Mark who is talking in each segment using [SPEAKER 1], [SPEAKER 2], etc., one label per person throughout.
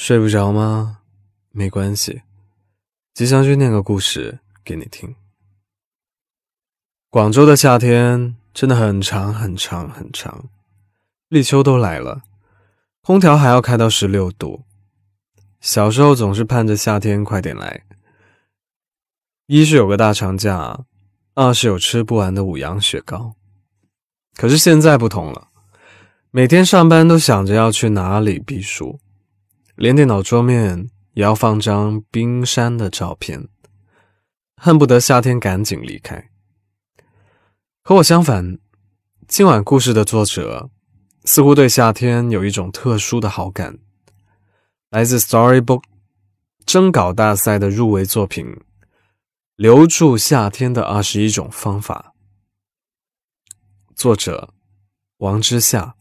[SPEAKER 1] 睡不着吗？没关系，吉祥君念个故事给你听。广州的夏天真的很长很长很长，立秋都来了，空调还要开到十六度。小时候总是盼着夏天快点来，一是有个大长假，二是有吃不完的五羊雪糕。可是现在不同了，每天上班都想着要去哪里避暑。连电脑桌面也要放张冰山的照片，恨不得夏天赶紧离开。和我相反，今晚故事的作者似乎对夏天有一种特殊的好感。来自 Storybook 征稿大赛的入围作品《留住夏天的二十一种方法》，作者王之夏。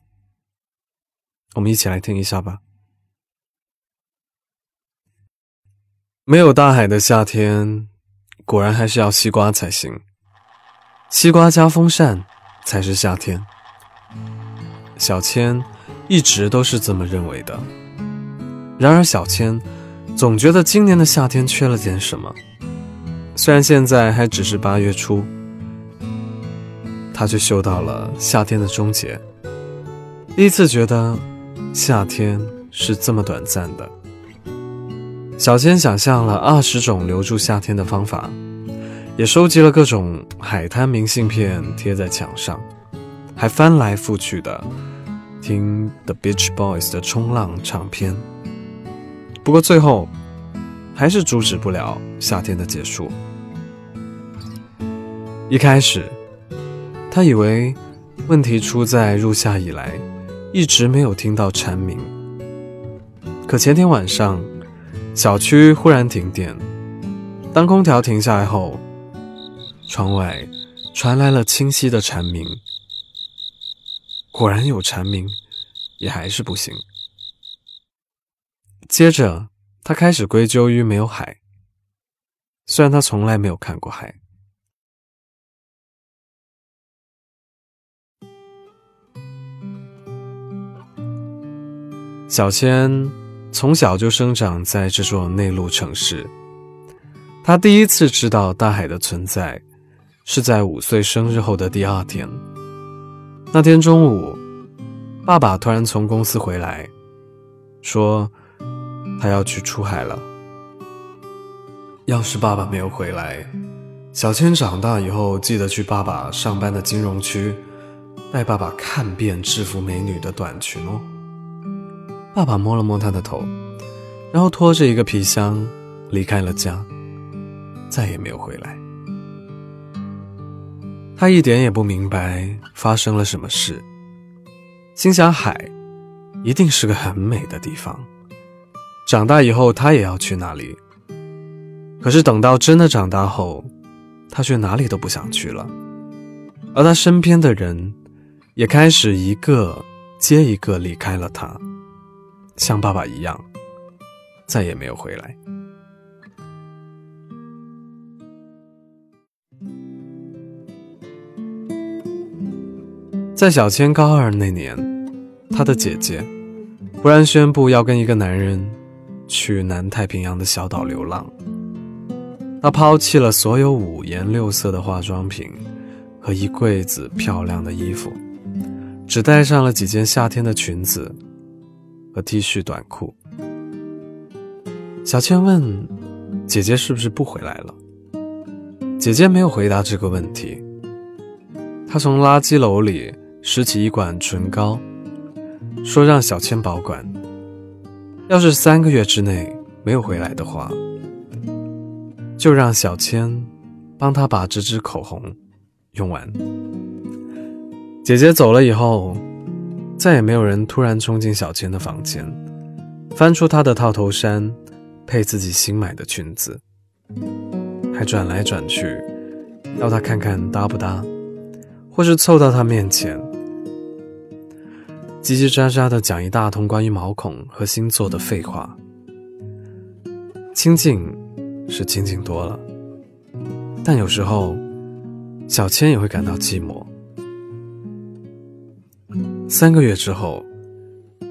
[SPEAKER 1] 我们一起来听一下吧。没有大海的夏天，果然还是要西瓜才行。西瓜加风扇才是夏天。小千一直都是这么认为的。然而，小千总觉得今年的夏天缺了点什么。虽然现在还只是八月初，他却嗅到了夏天的终结。第一次觉得夏天是这么短暂的。小千想象了二十种留住夏天的方法，也收集了各种海滩明信片贴在墙上，还翻来覆去的听 The Beach Boys 的冲浪唱片。不过最后，还是阻止不了夏天的结束。一开始，他以为问题出在入夏以来一直没有听到蝉鸣，可前天晚上。小区忽然停电，当空调停下来后，窗外传来了清晰的蝉鸣。果然有蝉鸣，也还是不行。接着，他开始归咎于没有海，虽然他从来没有看过海。小千。从小就生长在这座内陆城市，他第一次知道大海的存在，是在五岁生日后的第二天。那天中午，爸爸突然从公司回来，说他要去出海了。要是爸爸没有回来，小千长大以后记得去爸爸上班的金融区，带爸爸看遍制服美女的短裙哦。爸爸摸了摸他的头，然后拖着一个皮箱离开了家，再也没有回来。他一点也不明白发生了什么事，心想海一定是个很美的地方，长大以后他也要去那里。可是等到真的长大后，他却哪里都不想去了，而他身边的人也开始一个接一个离开了他。像爸爸一样，再也没有回来。在小千高二那年，他的姐姐忽然宣布要跟一个男人去南太平洋的小岛流浪。他抛弃了所有五颜六色的化妆品和一柜子漂亮的衣服，只带上了几件夏天的裙子。和 T 恤短裤，小千问：“姐姐是不是不回来了？”姐姐没有回答这个问题。她从垃圾篓里拾起一管唇膏，说：“让小千保管。要是三个月之内没有回来的话，就让小千帮她把这支口红用完。”姐姐走了以后。再也没有人突然冲进小千的房间，翻出她的套头衫，配自己新买的裙子，还转来转去，要她看看搭不搭，或是凑到她面前，叽叽喳喳的讲一大通关于毛孔和星座的废话。亲近是亲近多了，但有时候，小千也会感到寂寞。三个月之后，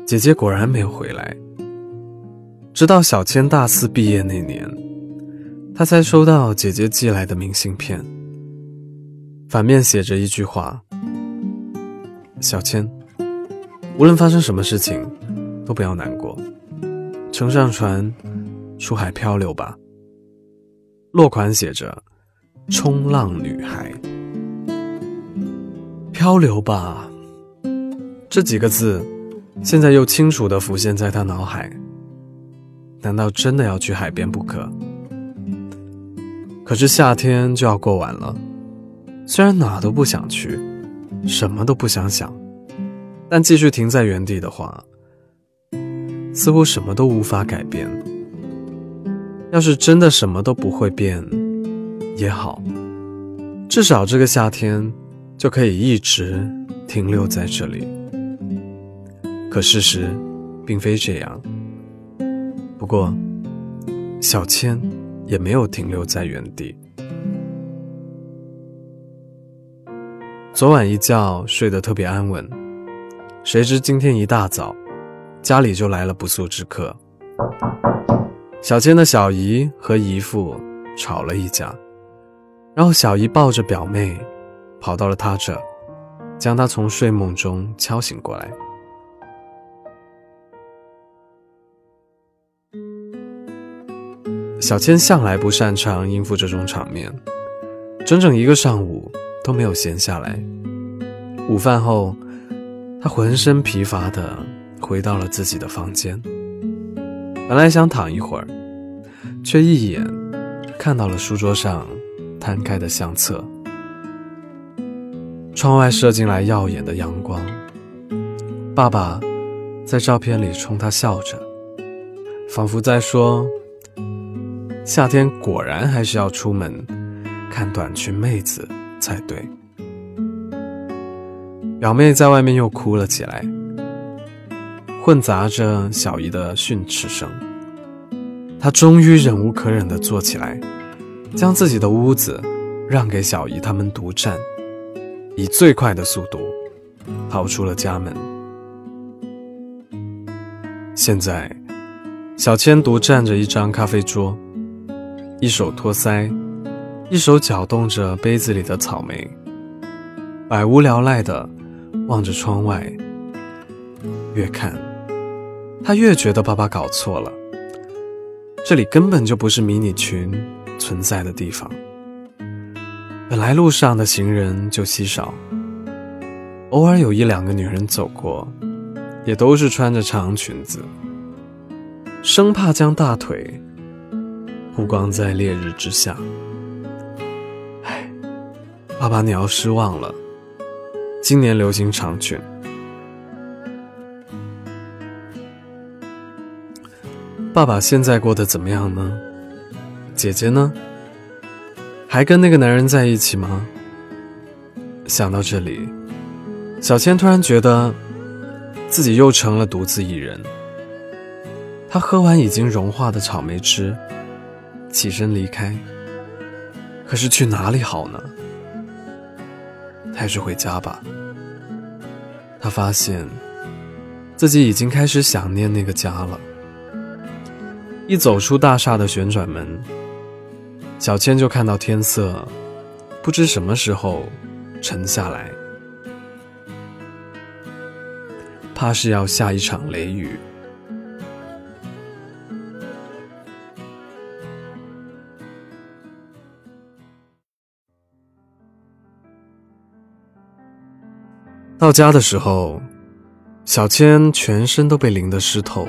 [SPEAKER 1] 姐姐果然没有回来。直到小千大四毕业那年，他才收到姐姐寄来的明信片，反面写着一句话：“小千，无论发生什么事情，都不要难过，乘上船，出海漂流吧。”落款写着“冲浪女孩”，漂流吧。这几个字，现在又清楚地浮现在他脑海。难道真的要去海边不可？可是夏天就要过完了，虽然哪都不想去，什么都不想想，但继续停在原地的话，似乎什么都无法改变。要是真的什么都不会变，也好，至少这个夏天就可以一直停留在这里。可事实并非这样。不过，小千也没有停留在原地。昨晚一觉睡得特别安稳，谁知今天一大早，家里就来了不速之客。小千的小姨和姨父吵了一架，然后小姨抱着表妹，跑到了他这，将他从睡梦中敲醒过来。小千向来不擅长应付这种场面，整整一个上午都没有闲下来。午饭后，他浑身疲乏地回到了自己的房间。本来想躺一会儿，却一眼看到了书桌上摊开的相册。窗外射进来耀眼的阳光，爸爸在照片里冲他笑着，仿佛在说：“夏天果然还是要出门看短裙妹子才对。”表妹在外面又哭了起来。混杂着小姨的训斥声，她终于忍无可忍地坐起来，将自己的屋子让给小姨他们独占，以最快的速度逃出了家门。现在，小千独占着一张咖啡桌，一手托腮，一手搅动着杯子里的草莓，百无聊赖地望着窗外，越看。他越觉得爸爸搞错了，这里根本就不是迷你裙存在的地方。本来路上的行人就稀少，偶尔有一两个女人走过，也都是穿着长裙子，生怕将大腿曝光在烈日之下。唉，爸爸你要失望了，今年流行长裙。爸爸现在过得怎么样呢？姐姐呢？还跟那个男人在一起吗？想到这里，小千突然觉得自己又成了独自一人。他喝完已经融化的草莓汁，起身离开。可是去哪里好呢？还是回家吧。他发现自己已经开始想念那个家了。一走出大厦的旋转门，小千就看到天色不知什么时候沉下来，怕是要下一场雷雨。到家的时候，小千全身都被淋得湿透。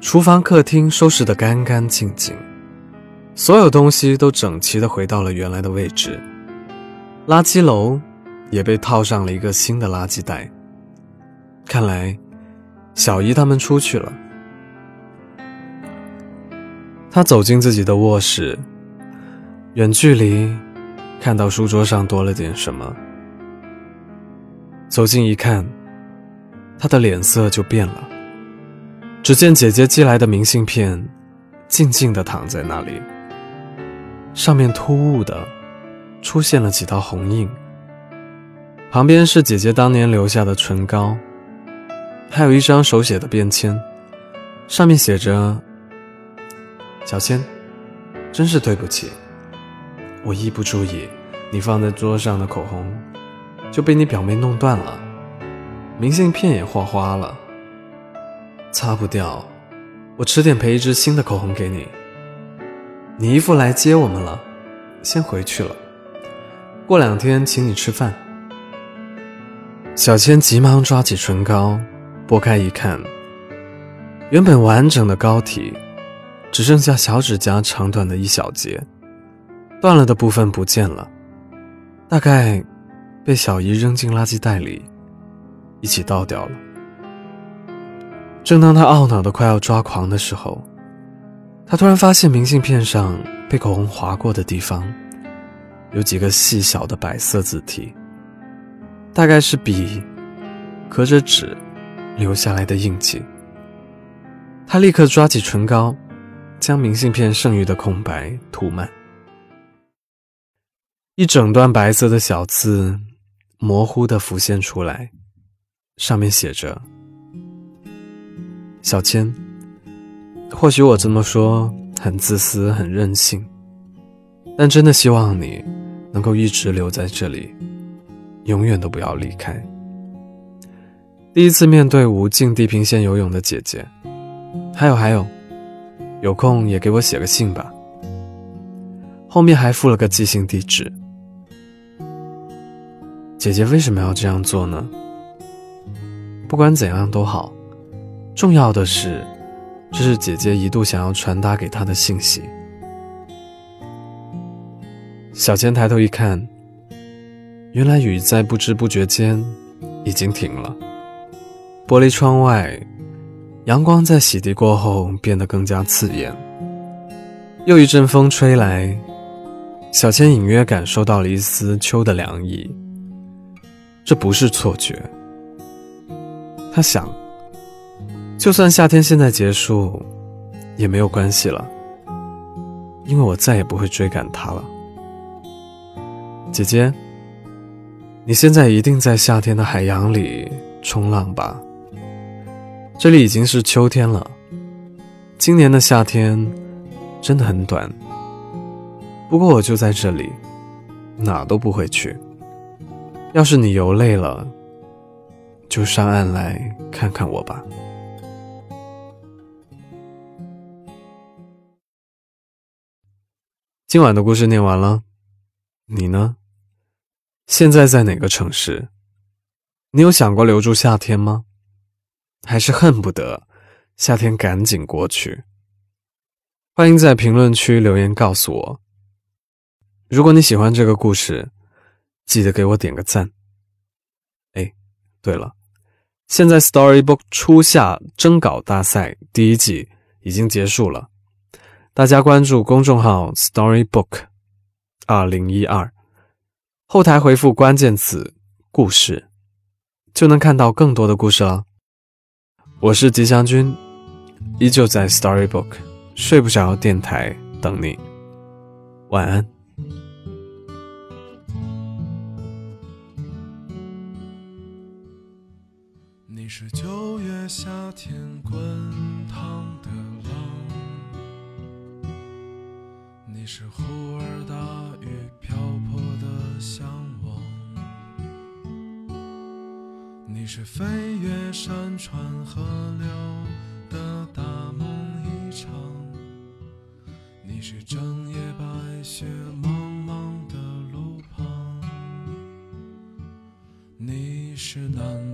[SPEAKER 1] 厨房、客厅收拾得干干净净，所有东西都整齐地回到了原来的位置。垃圾篓也被套上了一个新的垃圾袋。看来，小姨他们出去了。他走进自己的卧室，远距离看到书桌上多了点什么。走近一看，他的脸色就变了。只见姐姐寄来的明信片，静静地躺在那里。上面突兀的出现了几道红印。旁边是姐姐当年留下的唇膏，还有一张手写的便签，上面写着小千，真是对不起，我一不注意，你放在桌上的口红就被你表妹弄断了，明信片也画花了，擦不掉，我迟点赔一支新的口红给你。你姨父来接我们了，先回去了，过两天请你吃饭。小千急忙抓起唇膏，拨开一看，原本完整的膏体，只剩下小指甲长短的一小截，断了的部分不见了，大概被小姨扔进垃圾袋里，一起倒掉了。正当他懊恼的快要抓狂的时候，他突然发现明信片上被口红划过的地方，有几个细小的白色字体。大概是笔隔着纸留下来的印记。他立刻抓起唇膏，将明信片剩余的空白涂满。一整段白色的小字模糊的浮现出来，上面写着：“小千，或许我这么说很自私、很任性，但真的希望你能够一直留在这里。”永远都不要离开。第一次面对无尽地平线游泳的姐姐，还有还有，有空也给我写个信吧。后面还附了个寄信地址。姐姐为什么要这样做呢？不管怎样都好，重要的是，这是姐姐一度想要传达给她的信息。小千抬头一看。原来雨在不知不觉间已经停了。玻璃窗外，阳光在洗涤过后变得更加刺眼。又一阵风吹来，小千隐约感受到了一丝秋的凉意。这不是错觉。他想，就算夏天现在结束，也没有关系了，因为我再也不会追赶他了。姐姐。你现在一定在夏天的海洋里冲浪吧？这里已经是秋天了。今年的夏天真的很短。不过我就在这里，哪都不会去。要是你游累了，就上岸来看看我吧。今晚的故事念完了，你呢？现在在哪个城市？你有想过留住夏天吗？还是恨不得夏天赶紧过去？欢迎在评论区留言告诉我。如果你喜欢这个故事，记得给我点个赞。哎，对了，现在 Storybook 初夏征稿大赛第一季已经结束了，大家关注公众号 Storybook 二零一二。后台回复关键词“故事”，就能看到更多的故事了。我是吉祥君，依旧在 Storybook 睡不着电台等你。晚安。天滚烫的浪，你是忽而大雨瓢泼的。向往，你是飞越山川河流的大梦一场，你是整夜白雪茫茫的路旁，你是南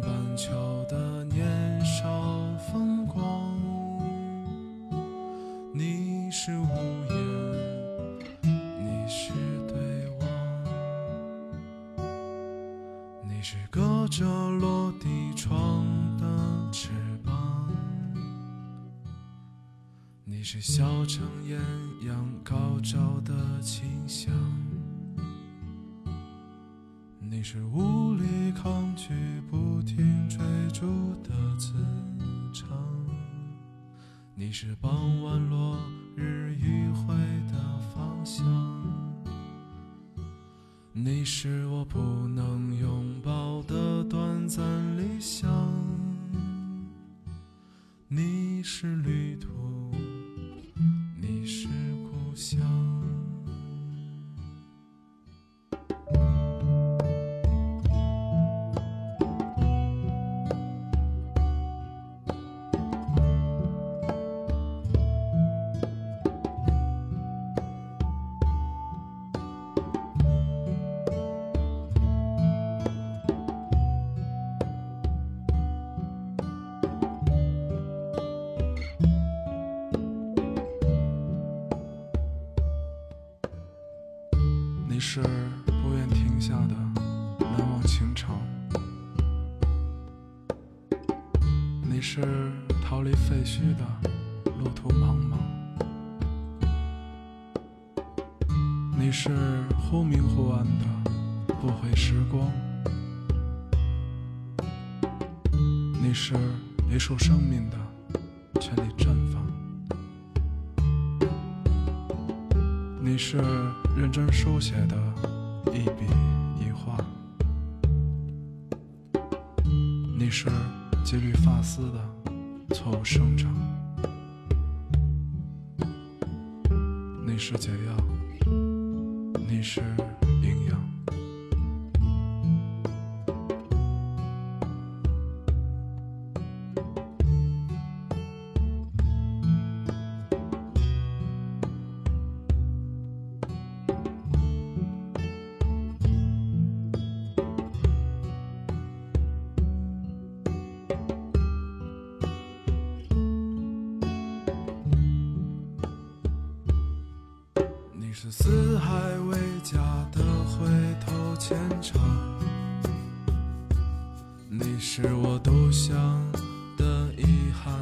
[SPEAKER 1] 小城艳阳高照的清香，你是无力抗拒不停追逐的磁场，你是傍晚落日余晖的方向。你是我不能拥抱的短暂理想，你是
[SPEAKER 2] 忽明忽暗的不悔时光，你是一束生命的全力绽放。你是认真书写的一笔一画，你是几缕发丝的错误生长，你是解药，你是都想的遗憾